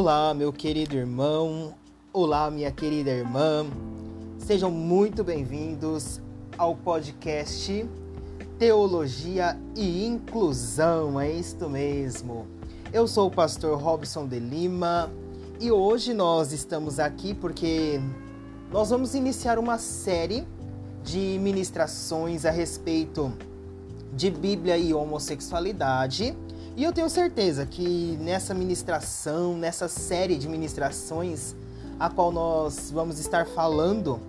Olá, meu querido irmão. Olá, minha querida irmã. Sejam muito bem-vindos ao podcast Teologia e Inclusão. É isto mesmo. Eu sou o pastor Robson de Lima e hoje nós estamos aqui porque nós vamos iniciar uma série de ministrações a respeito de Bíblia e homossexualidade. E eu tenho certeza que nessa ministração, nessa série de ministrações, a qual nós vamos estar falando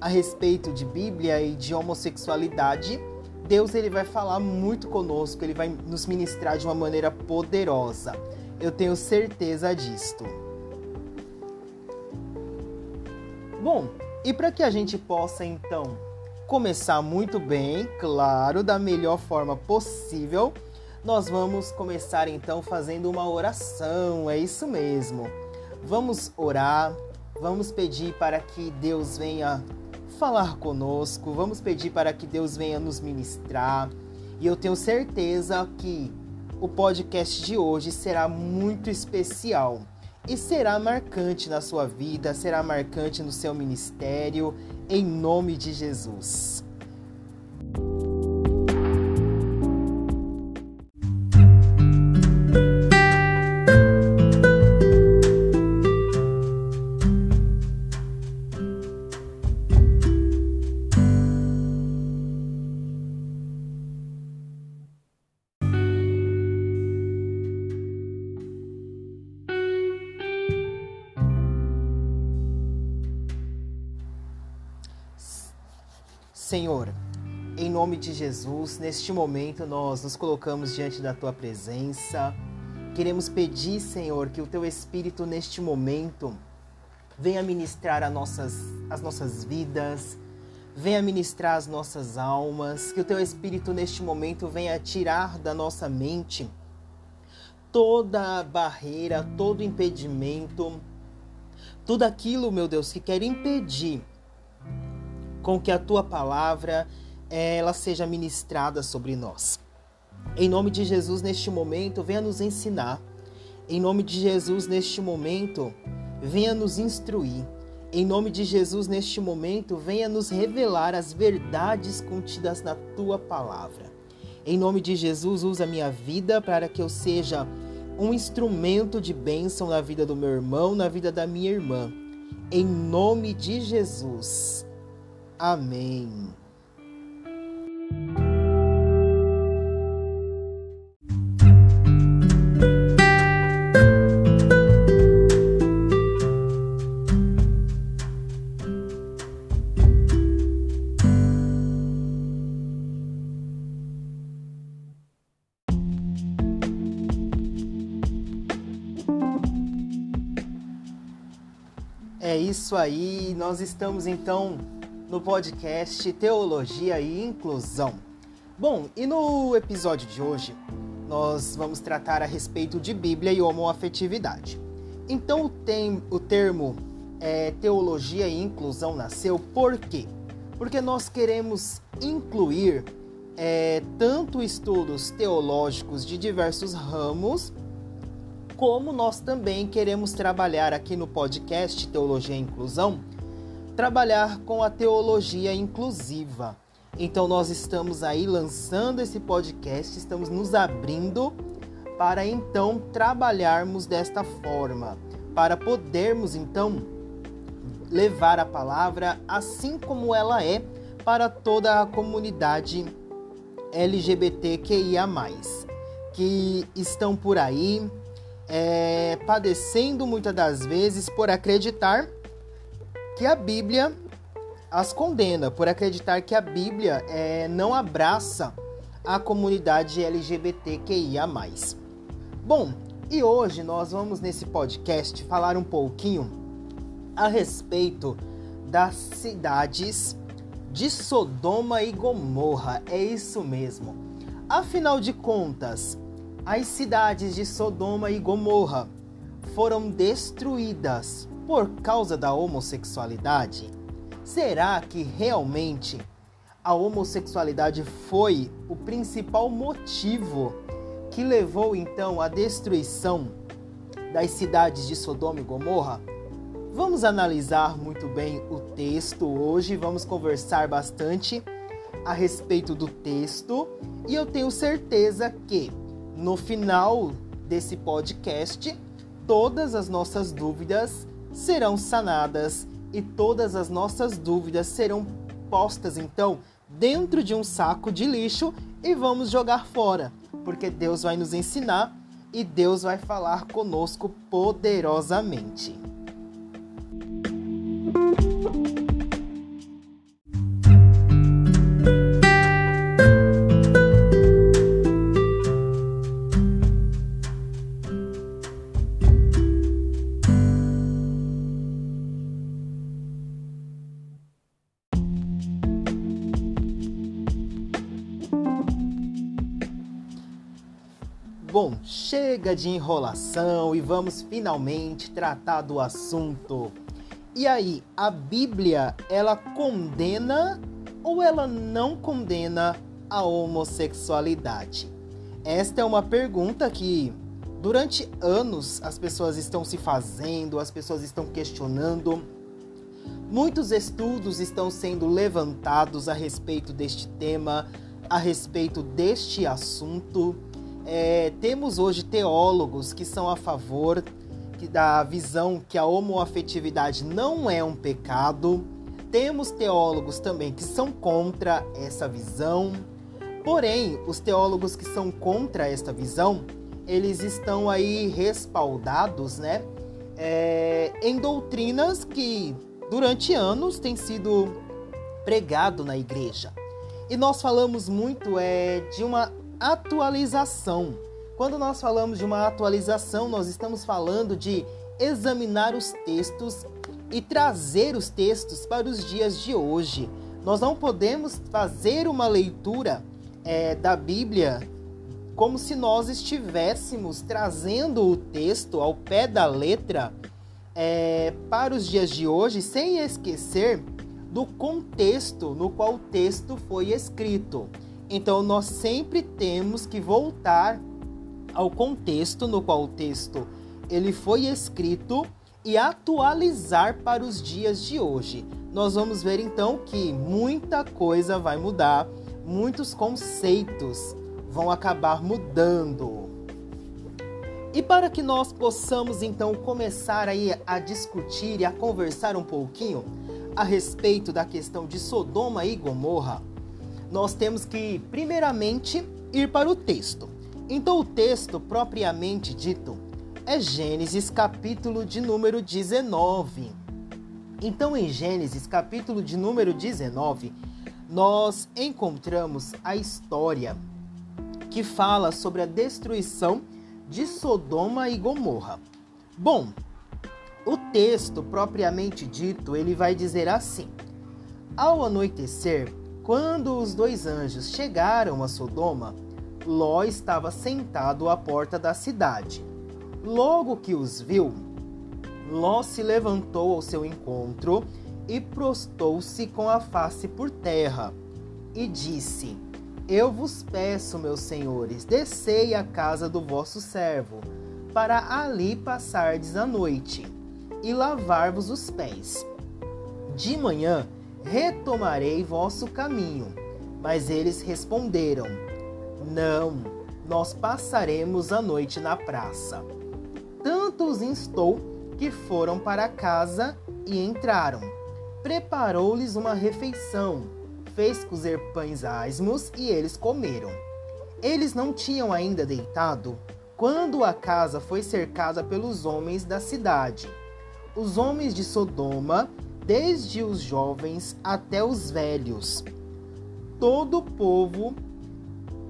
a respeito de Bíblia e de homossexualidade, Deus ele vai falar muito conosco, ele vai nos ministrar de uma maneira poderosa. Eu tenho certeza disto. Bom, e para que a gente possa então começar muito bem, claro, da melhor forma possível, nós vamos começar então fazendo uma oração, é isso mesmo. Vamos orar, vamos pedir para que Deus venha falar conosco, vamos pedir para que Deus venha nos ministrar. E eu tenho certeza que o podcast de hoje será muito especial e será marcante na sua vida, será marcante no seu ministério, em nome de Jesus. Nome de Jesus, neste momento nós nos colocamos diante da tua presença. Queremos pedir, Senhor, que o teu Espírito neste momento venha ministrar as nossas, as nossas vidas, venha ministrar as nossas almas, que o teu Espírito neste momento venha tirar da nossa mente toda barreira, todo impedimento, tudo aquilo, meu Deus, que quer impedir com que a tua palavra ela seja ministrada sobre nós. Em nome de Jesus, neste momento, venha nos ensinar. Em nome de Jesus, neste momento, venha nos instruir. Em nome de Jesus, neste momento, venha nos revelar as verdades contidas na tua palavra. Em nome de Jesus, usa minha vida para que eu seja um instrumento de bênção na vida do meu irmão, na vida da minha irmã. Em nome de Jesus. Amém. Isso aí, nós estamos então no podcast Teologia e Inclusão. Bom, e no episódio de hoje nós vamos tratar a respeito de Bíblia e homoafetividade. Então o, tem, o termo é, teologia e inclusão nasceu por quê? Porque nós queremos incluir é, tanto estudos teológicos de diversos ramos, como nós também queremos trabalhar aqui no podcast Teologia e Inclusão trabalhar com a teologia inclusiva. Então nós estamos aí lançando esse podcast, estamos nos abrindo para então trabalharmos desta forma, para podermos então levar a palavra assim como ela é para toda a comunidade LGBTQIA+, que estão por aí é, padecendo muitas das vezes por acreditar que a Bíblia as condena por acreditar que a Bíblia é, não abraça a comunidade LGBTQIA. Bom, e hoje nós vamos nesse podcast falar um pouquinho a respeito das cidades de Sodoma e Gomorra. É isso mesmo. Afinal de contas, as cidades de Sodoma e Gomorra foram destruídas por causa da homossexualidade? Será que realmente a homossexualidade foi o principal motivo que levou então à destruição das cidades de Sodoma e Gomorra? Vamos analisar muito bem o texto hoje, vamos conversar bastante a respeito do texto e eu tenho certeza que no final desse podcast todas as nossas dúvidas serão sanadas e todas as nossas dúvidas serão postas então dentro de um saco de lixo e vamos jogar fora, porque Deus vai nos ensinar e Deus vai falar conosco poderosamente. Chega de enrolação e vamos finalmente tratar do assunto. E aí, a Bíblia, ela condena ou ela não condena a homossexualidade? Esta é uma pergunta que durante anos as pessoas estão se fazendo, as pessoas estão questionando. Muitos estudos estão sendo levantados a respeito deste tema, a respeito deste assunto. É, temos hoje teólogos que são a favor da visão que a homoafetividade não é um pecado. Temos teólogos também que são contra essa visão. Porém, os teólogos que são contra esta visão, eles estão aí respaldados, né, é, em doutrinas que durante anos têm sido pregado na igreja. E nós falamos muito é, de uma atualização. Quando nós falamos de uma atualização, nós estamos falando de examinar os textos e trazer os textos para os dias de hoje. Nós não podemos fazer uma leitura é, da Bíblia como se nós estivéssemos trazendo o texto ao pé da letra é, para os dias de hoje, sem esquecer do contexto no qual o texto foi escrito. Então nós sempre temos que voltar ao contexto no qual o texto ele foi escrito e atualizar para os dias de hoje. Nós vamos ver então que muita coisa vai mudar, muitos conceitos vão acabar mudando. E para que nós possamos então começar aí a discutir e a conversar um pouquinho a respeito da questão de Sodoma e Gomorra, nós temos que, primeiramente, ir para o texto. Então, o texto propriamente dito é Gênesis, capítulo de número 19. Então, em Gênesis, capítulo de número 19, nós encontramos a história que fala sobre a destruição de Sodoma e Gomorra. Bom, o texto propriamente dito, ele vai dizer assim: Ao anoitecer, quando os dois anjos chegaram a Sodoma, Ló estava sentado à porta da cidade. Logo que os viu, Ló se levantou ao seu encontro e prostou-se com a face por terra e disse: Eu vos peço, meus senhores, descei à casa do vosso servo, para ali passardes a noite e lavar-vos os pés. De manhã retomarei vosso caminho. Mas eles responderam: Não, nós passaremos a noite na praça. Tanto os instou que foram para casa e entraram. Preparou-lhes uma refeição, fez cozer pães asmos e eles comeram. Eles não tinham ainda deitado quando a casa foi cercada pelos homens da cidade. Os homens de Sodoma desde os jovens até os velhos. Todo o povo,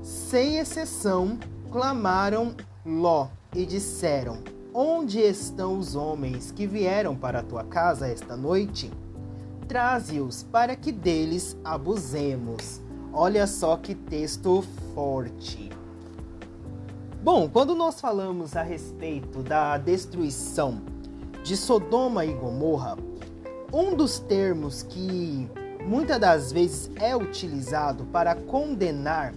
sem exceção, clamaram Ló e disseram: Onde estão os homens que vieram para a tua casa esta noite? Traze-os para que deles abusemos. Olha só que texto forte. Bom, quando nós falamos a respeito da destruição de Sodoma e Gomorra, um dos termos que muitas das vezes é utilizado para condenar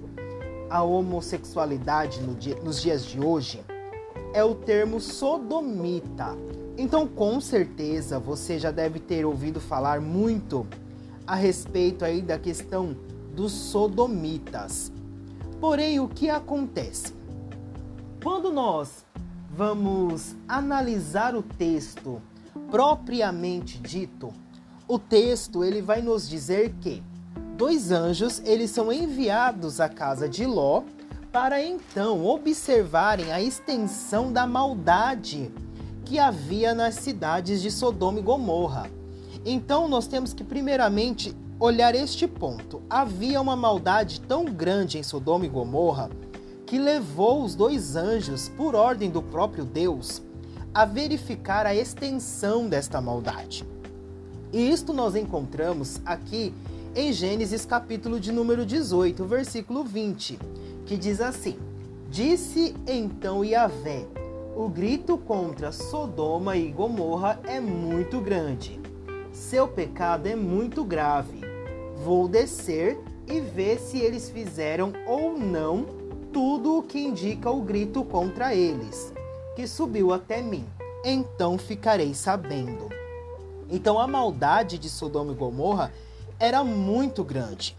a homossexualidade no dia, nos dias de hoje é o termo sodomita. Então, com certeza, você já deve ter ouvido falar muito a respeito aí da questão dos sodomitas. Porém, o que acontece? Quando nós vamos analisar o texto propriamente dito, o texto ele vai nos dizer que dois anjos eles são enviados à casa de Ló para então observarem a extensão da maldade que havia nas cidades de Sodoma e Gomorra. Então nós temos que primeiramente olhar este ponto. Havia uma maldade tão grande em Sodoma e Gomorra que levou os dois anjos, por ordem do próprio Deus, a verificar a extensão desta maldade. E isto nós encontramos aqui em Gênesis capítulo de número 18, versículo 20 que diz assim: Disse então Yahvé: O grito contra Sodoma e Gomorra é muito grande. Seu pecado é muito grave. Vou descer e ver se eles fizeram ou não tudo o que indica o grito contra eles, que subiu até mim. Então ficarei sabendo. Então a maldade de Sodoma e Gomorra era muito grande.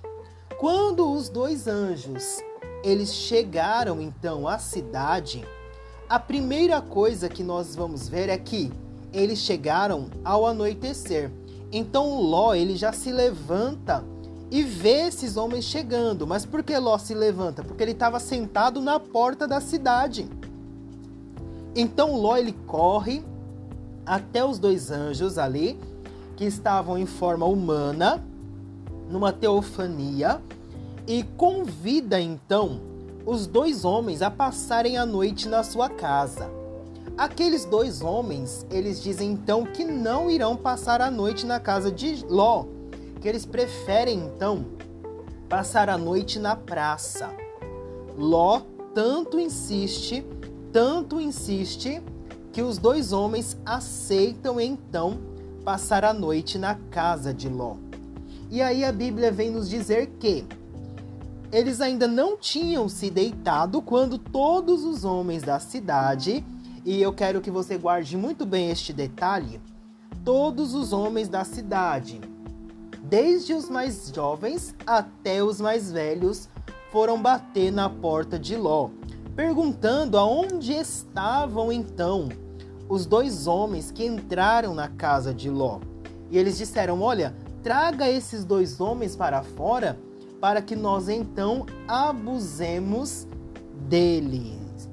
Quando os dois anjos eles chegaram então à cidade, a primeira coisa que nós vamos ver é que eles chegaram ao anoitecer. Então Ló ele já se levanta e vê esses homens chegando. Mas por que Ló se levanta? Porque ele estava sentado na porta da cidade. Então Ló ele corre até os dois anjos ali que estavam em forma humana, numa teofania, e convida então os dois homens a passarem a noite na sua casa. Aqueles dois homens, eles dizem então que não irão passar a noite na casa de Ló, que eles preferem então passar a noite na praça. Ló tanto insiste, tanto insiste, que os dois homens aceitam então passar a noite na casa de Ló. E aí a Bíblia vem nos dizer que eles ainda não tinham se deitado quando todos os homens da cidade, e eu quero que você guarde muito bem este detalhe, todos os homens da cidade, desde os mais jovens até os mais velhos, foram bater na porta de Ló, perguntando aonde estavam então os dois homens que entraram na casa de Ló. E eles disseram: Olha, traga esses dois homens para fora para que nós então abusemos deles.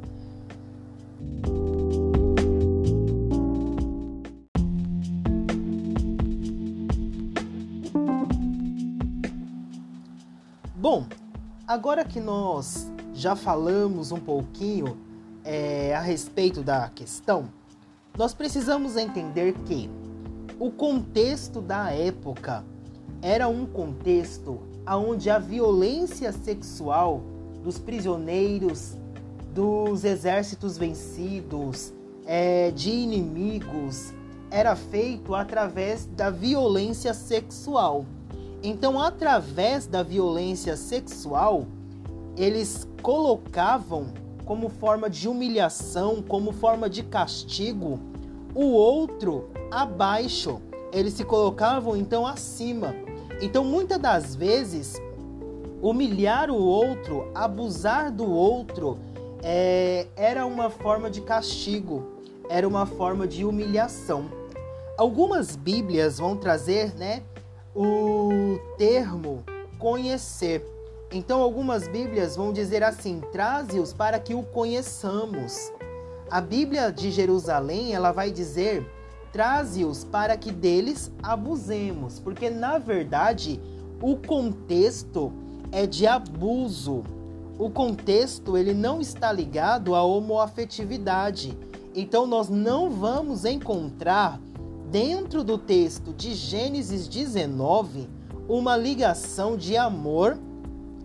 Bom, agora que nós já falamos um pouquinho é, a respeito da questão, nós precisamos entender que o contexto da época era um contexto onde a violência sexual dos prisioneiros, dos exércitos vencidos, é, de inimigos, era feito através da violência sexual. Então, através da violência sexual, eles colocavam como forma de humilhação, como forma de castigo, o outro abaixo. Eles se colocavam então acima. Então, muitas das vezes, humilhar o outro, abusar do outro, é, era uma forma de castigo, era uma forma de humilhação. Algumas Bíblias vão trazer, né, o termo conhecer. Então, algumas Bíblias vão dizer assim: traze-os para que o conheçamos. A Bíblia de Jerusalém, ela vai dizer traze-os para que deles abusemos, porque na verdade o contexto é de abuso. O contexto ele não está ligado à homoafetividade. Então nós não vamos encontrar dentro do texto de Gênesis 19 uma ligação de amor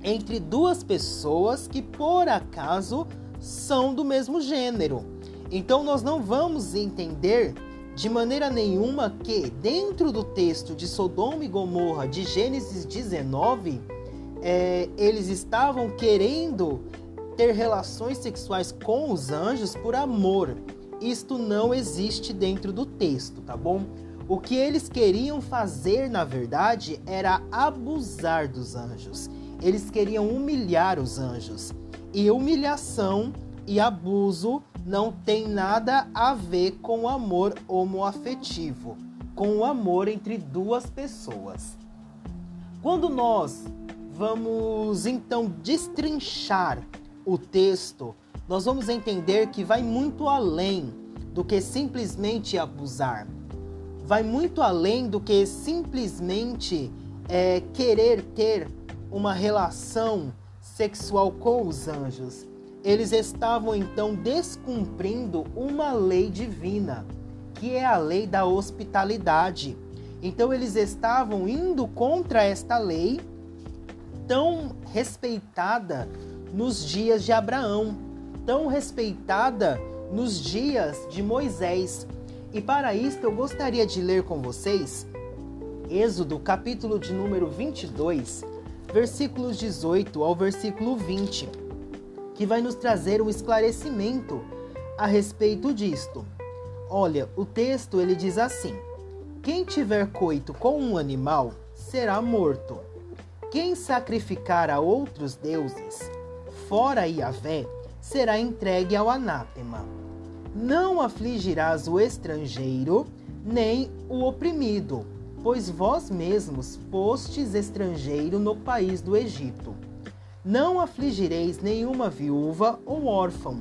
entre duas pessoas que por acaso são do mesmo gênero. Então nós não vamos entender de maneira nenhuma que, dentro do texto de Sodoma e Gomorra de Gênesis 19, é, eles estavam querendo ter relações sexuais com os anjos por amor. Isto não existe dentro do texto, tá bom? O que eles queriam fazer, na verdade, era abusar dos anjos. Eles queriam humilhar os anjos. E humilhação e abuso não tem nada a ver com o amor homoafetivo, com o amor entre duas pessoas. Quando nós vamos então destrinchar o texto, nós vamos entender que vai muito além do que simplesmente abusar. Vai muito além do que simplesmente é, querer ter uma relação sexual com os anjos. Eles estavam então descumprindo uma lei divina, que é a lei da hospitalidade. Então eles estavam indo contra esta lei tão respeitada nos dias de Abraão, tão respeitada nos dias de Moisés. E para isso eu gostaria de ler com vocês Êxodo, capítulo de número 22, versículos 18 ao versículo 20, que vai nos trazer um esclarecimento a respeito disto. Olha, o texto ele diz assim: Quem tiver coito com um animal será morto. Quem sacrificar a outros deuses fora Yahvé, será entregue ao anátema. Não afligirás o estrangeiro, nem o oprimido, pois vós mesmos fostes estrangeiro no país do Egito. Não afligireis nenhuma viúva ou órfão.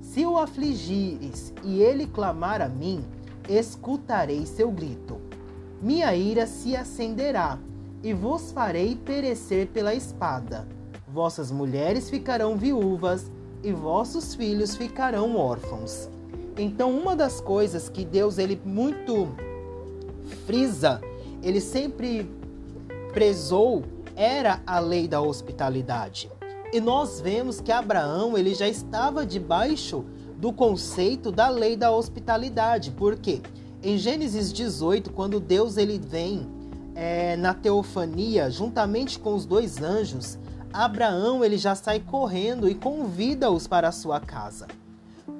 Se o afligires e ele clamar a mim, escutarei seu grito. Minha ira se acenderá e vos farei perecer pela espada Vossas mulheres ficarão viúvas e vossos filhos ficarão órfãos. Então, uma das coisas que Deus ele muito frisa, ele sempre prezou era a lei da hospitalidade. E nós vemos que Abraão ele já estava debaixo do conceito da lei da hospitalidade. Por quê? Em Gênesis 18, quando Deus ele vem é, na teofania juntamente com os dois anjos, Abraão ele já sai correndo e convida-os para a sua casa.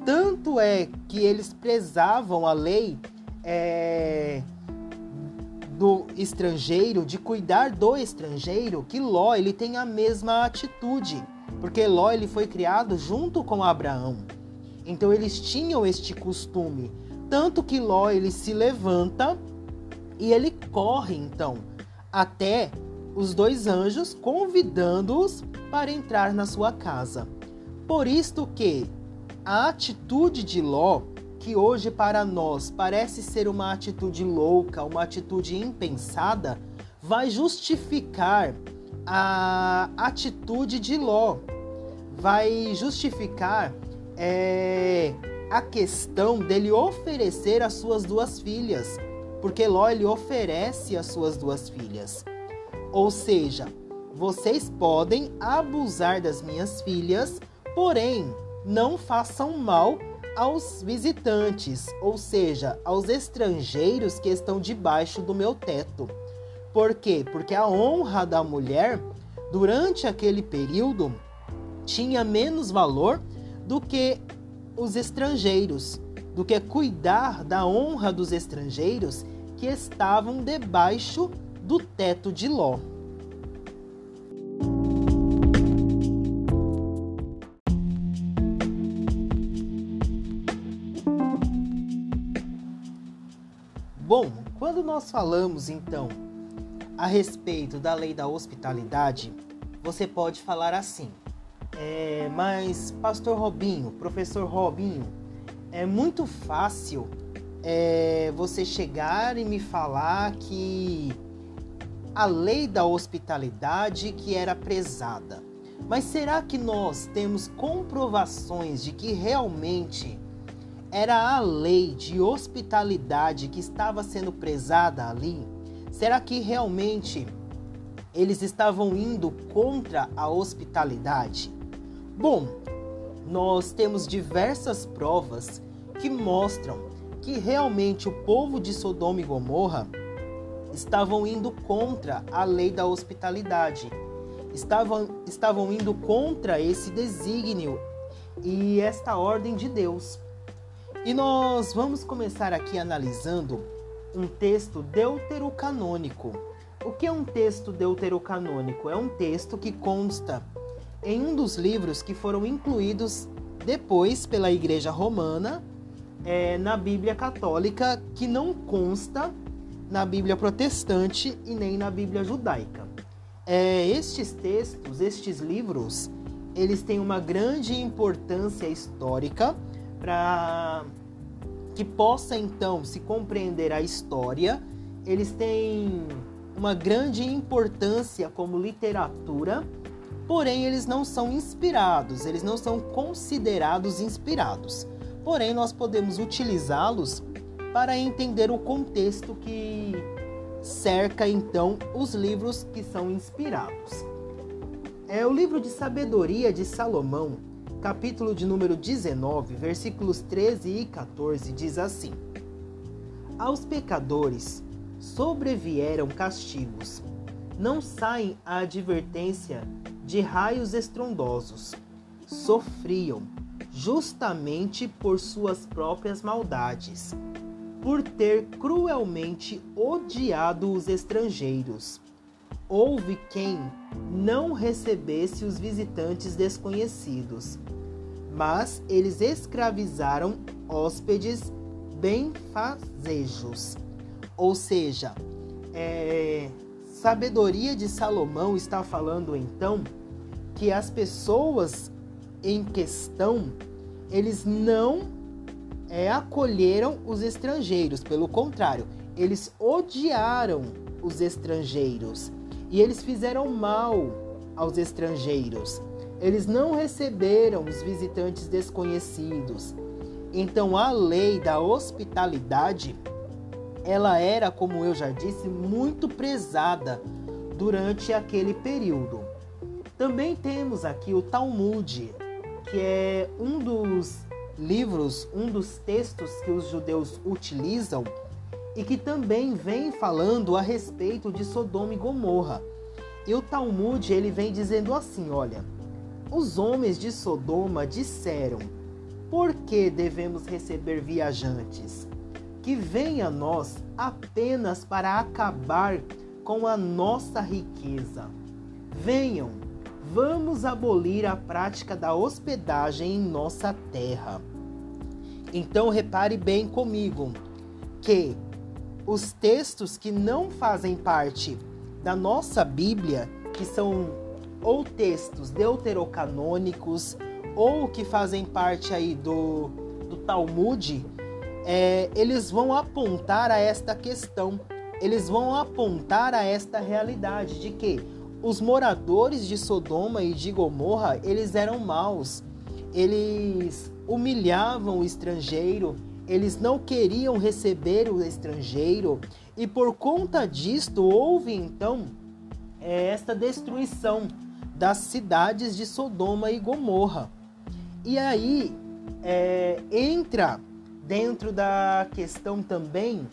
Tanto é que eles prezavam a lei é, estrangeiro, de cuidar do estrangeiro, que Ló ele tem a mesma atitude, porque Ló ele foi criado junto com Abraão. Então eles tinham este costume, tanto que Ló ele se levanta e ele corre então até os dois anjos convidando-os para entrar na sua casa. Por isto que a atitude de Ló, que hoje para nós parece ser uma atitude louca, uma atitude impensada, vai justificar a atitude de Ló, vai justificar é, a questão dele oferecer as suas duas filhas, porque Ló ele oferece as suas duas filhas. Ou seja, vocês podem abusar das minhas filhas, porém não façam mal aos visitantes, ou seja, aos estrangeiros que estão debaixo do meu teto. Por quê? Porque a honra da mulher durante aquele período tinha menos valor do que os estrangeiros, do que cuidar da honra dos estrangeiros que estavam debaixo do teto de Ló. Nós falamos então a respeito da lei da hospitalidade, você pode falar assim: é, mas, Pastor Robinho, Professor Robinho, é muito fácil é, você chegar e me falar que a lei da hospitalidade que era prezada. Mas será que nós temos comprovações de que realmente era a lei de hospitalidade que estava sendo prezada ali? Será que realmente eles estavam indo contra a hospitalidade? Bom, nós temos diversas provas que mostram que realmente o povo de Sodoma e Gomorra estavam indo contra a lei da hospitalidade. estavam, estavam indo contra esse desígnio e esta ordem de Deus. E nós vamos começar aqui analisando um texto deuterocanônico. O que é um texto deuterocanônico? É um texto que consta em um dos livros que foram incluídos depois pela Igreja Romana é, na Bíblia Católica, que não consta na Bíblia Protestante e nem na Bíblia Judaica. É, estes textos, estes livros, eles têm uma grande importância histórica para que possa então se compreender a história. Eles têm uma grande importância como literatura, porém eles não são inspirados, eles não são considerados inspirados. Porém, nós podemos utilizá-los para entender o contexto que cerca então os livros que são inspirados. É o livro de sabedoria de Salomão, capítulo de número 19, versículos 13 e 14 diz assim: Aos pecadores sobrevieram castigos, não saem a advertência de raios estrondosos, sofriam justamente por suas próprias maldades, por ter cruelmente odiado os estrangeiros. Houve quem não recebesse os visitantes desconhecidos, mas eles escravizaram hóspedes benfazejos. Ou seja, é, sabedoria de Salomão está falando então que as pessoas em questão, eles não é, acolheram os estrangeiros, pelo contrário, eles odiaram os estrangeiros e eles fizeram mal aos estrangeiros. Eles não receberam os visitantes desconhecidos. Então a lei da hospitalidade, ela era, como eu já disse, muito prezada durante aquele período. Também temos aqui o Talmud, que é um dos livros, um dos textos que os judeus utilizam e que também vem falando a respeito de Sodoma e Gomorra. E o Talmud ele vem dizendo assim, olha, os homens de Sodoma disseram: Por que devemos receber viajantes? Que venham a nós apenas para acabar com a nossa riqueza. Venham, vamos abolir a prática da hospedagem em nossa terra. Então repare bem comigo que os textos que não fazem parte da nossa Bíblia, que são ou textos deuterocanônicos ou que fazem parte aí do, do Talmud, é, eles vão apontar a esta questão, eles vão apontar a esta realidade de que os moradores de Sodoma e de Gomorra, eles eram maus, eles humilhavam o estrangeiro, eles não queriam receber o estrangeiro e por conta disto houve então é, esta destruição das cidades de Sodoma e Gomorra. E aí é, entra dentro da questão também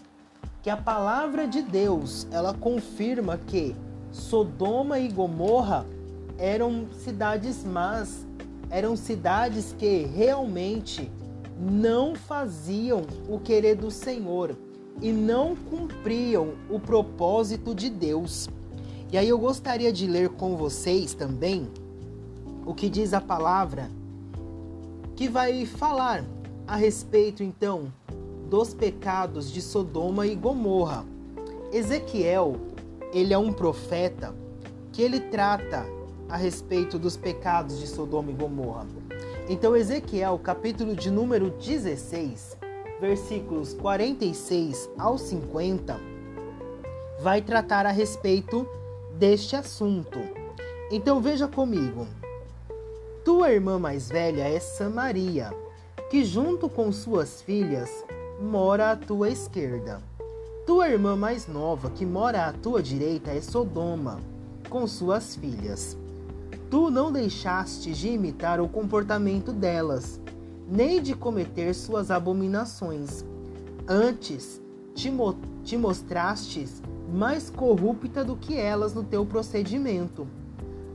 que a palavra de Deus ela confirma que Sodoma e Gomorra eram cidades más, eram cidades que realmente não faziam o querer do Senhor e não cumpriam o propósito de Deus. E aí eu gostaria de ler com vocês também o que diz a palavra que vai falar a respeito então dos pecados de Sodoma e Gomorra. Ezequiel, ele é um profeta que ele trata a respeito dos pecados de Sodoma e Gomorra. Então, Ezequiel, capítulo de número 16, versículos 46 ao 50, vai tratar a respeito deste assunto. Então, veja comigo. Tua irmã mais velha é Samaria, que junto com suas filhas mora à tua esquerda. Tua irmã mais nova, que mora à tua direita, é Sodoma, com suas filhas. Tu não deixaste de imitar o comportamento delas, nem de cometer suas abominações. Antes, te, mo te mostrastes mais corrupta do que elas no teu procedimento.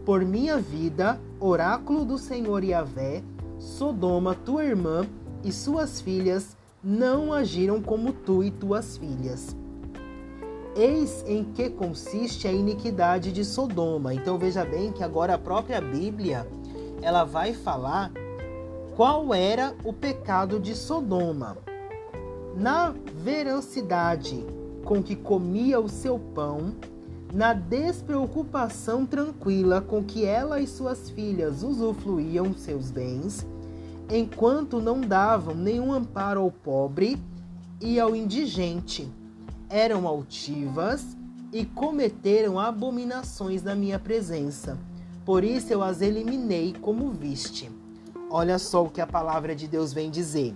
Por minha vida, oráculo do Senhor Yahvé, Sodoma, tua irmã e suas filhas não agiram como tu e tuas filhas. Eis em que consiste a iniquidade de Sodoma. Então veja bem que agora a própria Bíblia ela vai falar qual era o pecado de Sodoma. Na veracidade com que comia o seu pão, na despreocupação tranquila com que ela e suas filhas usufruíam seus bens, enquanto não davam nenhum amparo ao pobre e ao indigente, eram altivas e cometeram abominações na minha presença. Por isso eu as eliminei como viste. Olha só o que a palavra de Deus vem dizer.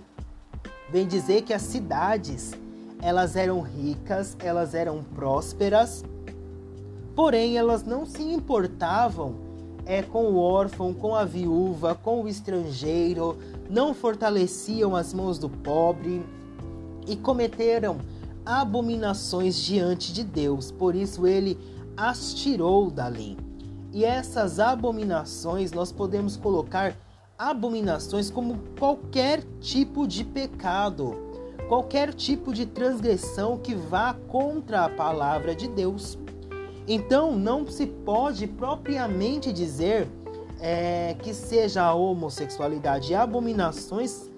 Vem dizer que as cidades, elas eram ricas, elas eram prósperas, porém elas não se importavam é, com o órfão, com a viúva, com o estrangeiro, não fortaleciam as mãos do pobre e cometeram abominações diante de Deus. Por isso ele as tirou dali. E essas abominações nós podemos colocar abominações como qualquer tipo de pecado, qualquer tipo de transgressão que vá contra a palavra de Deus. Então não se pode propriamente dizer é, que seja a homossexualidade abominações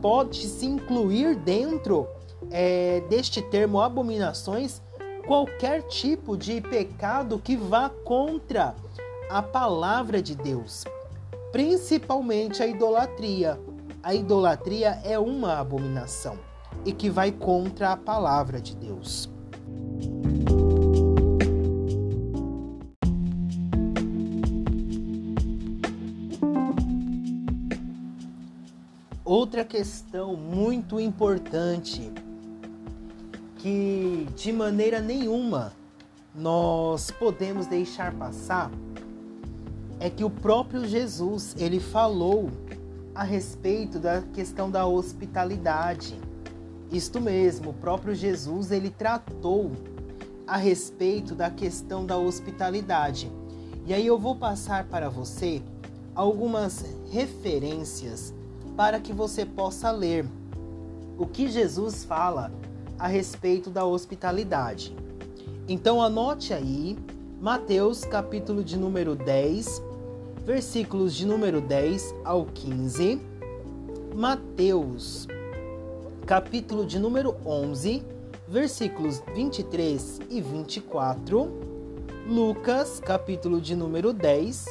pode se incluir dentro é, deste termo abominações qualquer tipo de pecado que vá contra a palavra de Deus principalmente a idolatria. A idolatria é uma abominação e que vai contra a palavra de Deus. Outra questão muito importante que de maneira nenhuma nós podemos deixar passar é que o próprio Jesus ele falou a respeito da questão da hospitalidade. Isto mesmo, o próprio Jesus ele tratou a respeito da questão da hospitalidade. E aí eu vou passar para você algumas referências para que você possa ler o que Jesus fala a respeito da hospitalidade. Então anote aí Mateus capítulo de número 10, versículos de número 10 ao 15, Mateus, capítulo de número 11, versículos 23 e 24, Lucas, capítulo de número 10,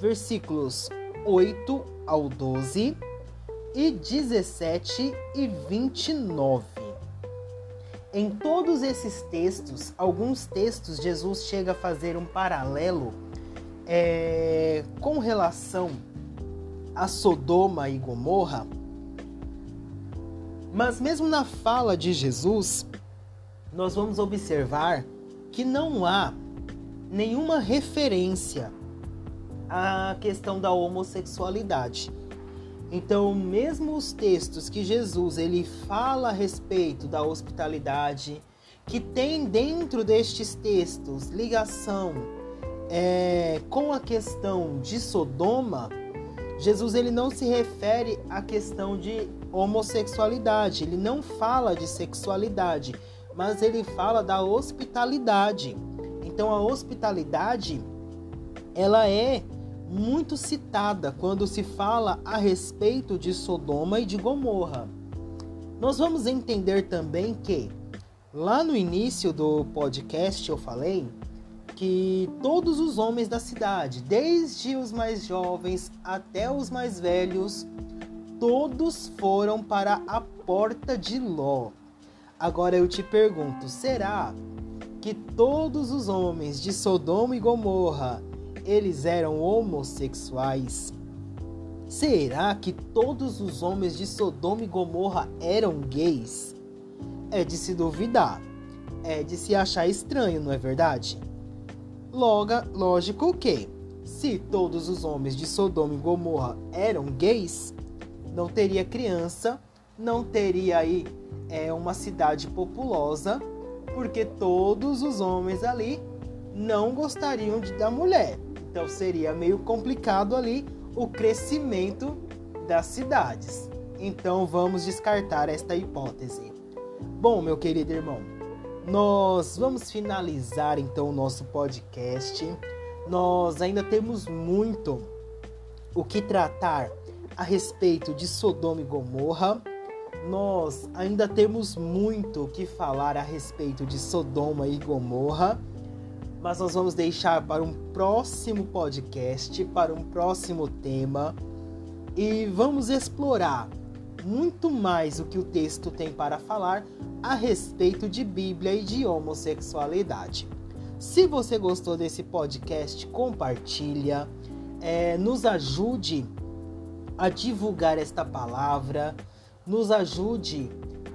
versículos 8 ao 12 e 17 e 29. Em todos esses textos, alguns textos, Jesus chega a fazer um paralelo é, com relação a Sodoma e Gomorra, mas mesmo na fala de Jesus, nós vamos observar que não há nenhuma referência à questão da homossexualidade. Então, mesmo os textos que Jesus ele fala a respeito da hospitalidade, que tem dentro destes textos ligação é, com a questão de Sodoma, Jesus ele não se refere à questão de homossexualidade, ele não fala de sexualidade, mas ele fala da hospitalidade. Então a hospitalidade ela é muito citada quando se fala a respeito de Sodoma e de Gomorra. Nós vamos entender também que lá no início do podcast eu falei que todos os homens da cidade, desde os mais jovens até os mais velhos, todos foram para a porta de Ló. Agora eu te pergunto, será que todos os homens de Sodoma e Gomorra, eles eram homossexuais? Será que todos os homens de Sodoma e Gomorra eram gays? É de se duvidar. É de se achar estranho, não é verdade? Loga, lógico que, se todos os homens de Sodoma e Gomorra eram gays, não teria criança, não teria aí é, uma cidade populosa, porque todos os homens ali não gostariam de, da mulher. Então seria meio complicado ali o crescimento das cidades. Então vamos descartar esta hipótese. Bom, meu querido irmão, nós vamos finalizar então o nosso podcast. Nós ainda temos muito o que tratar a respeito de Sodoma e Gomorra. Nós ainda temos muito o que falar a respeito de Sodoma e Gomorra, mas nós vamos deixar para um próximo podcast, para um próximo tema e vamos explorar muito mais o que o texto tem para falar a respeito de Bíblia e de homossexualidade. Se você gostou desse podcast, compartilha, é, nos ajude a divulgar esta palavra, nos ajude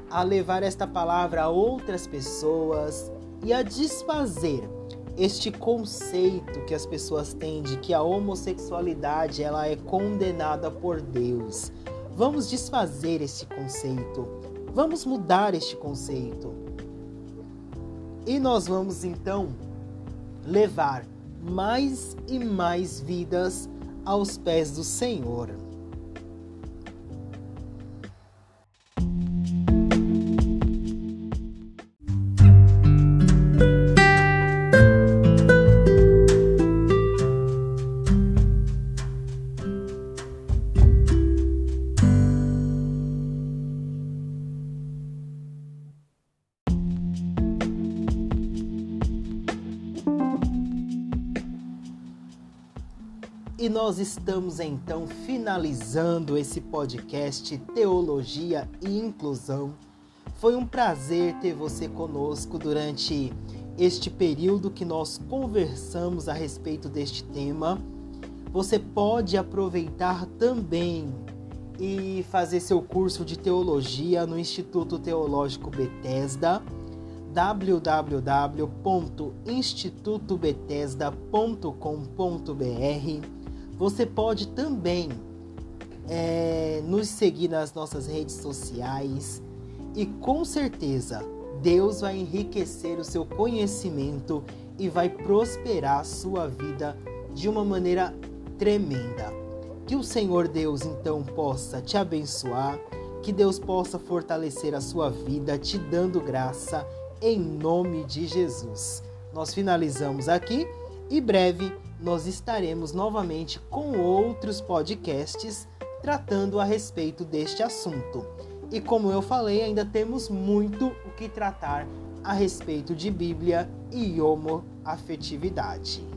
a levar esta palavra a outras pessoas e a desfazer este conceito que as pessoas têm de que a homossexualidade ela é condenada por Deus. Vamos desfazer este conceito. Vamos mudar este conceito. E nós vamos então levar mais e mais vidas aos pés do Senhor. Nós estamos então finalizando esse podcast Teologia e Inclusão. Foi um prazer ter você conosco durante este período que nós conversamos a respeito deste tema. Você pode aproveitar também e fazer seu curso de teologia no Instituto Teológico Bethesda www.institutobethesda.com.br você pode também é, nos seguir nas nossas redes sociais e com certeza Deus vai enriquecer o seu conhecimento e vai prosperar a sua vida de uma maneira tremenda. Que o Senhor Deus então possa te abençoar, que Deus possa fortalecer a sua vida, te dando graça em nome de Jesus. Nós finalizamos aqui e breve nós estaremos novamente com outros podcasts tratando a respeito deste assunto. E como eu falei, ainda temos muito o que tratar a respeito de Bíblia e homoafetividade.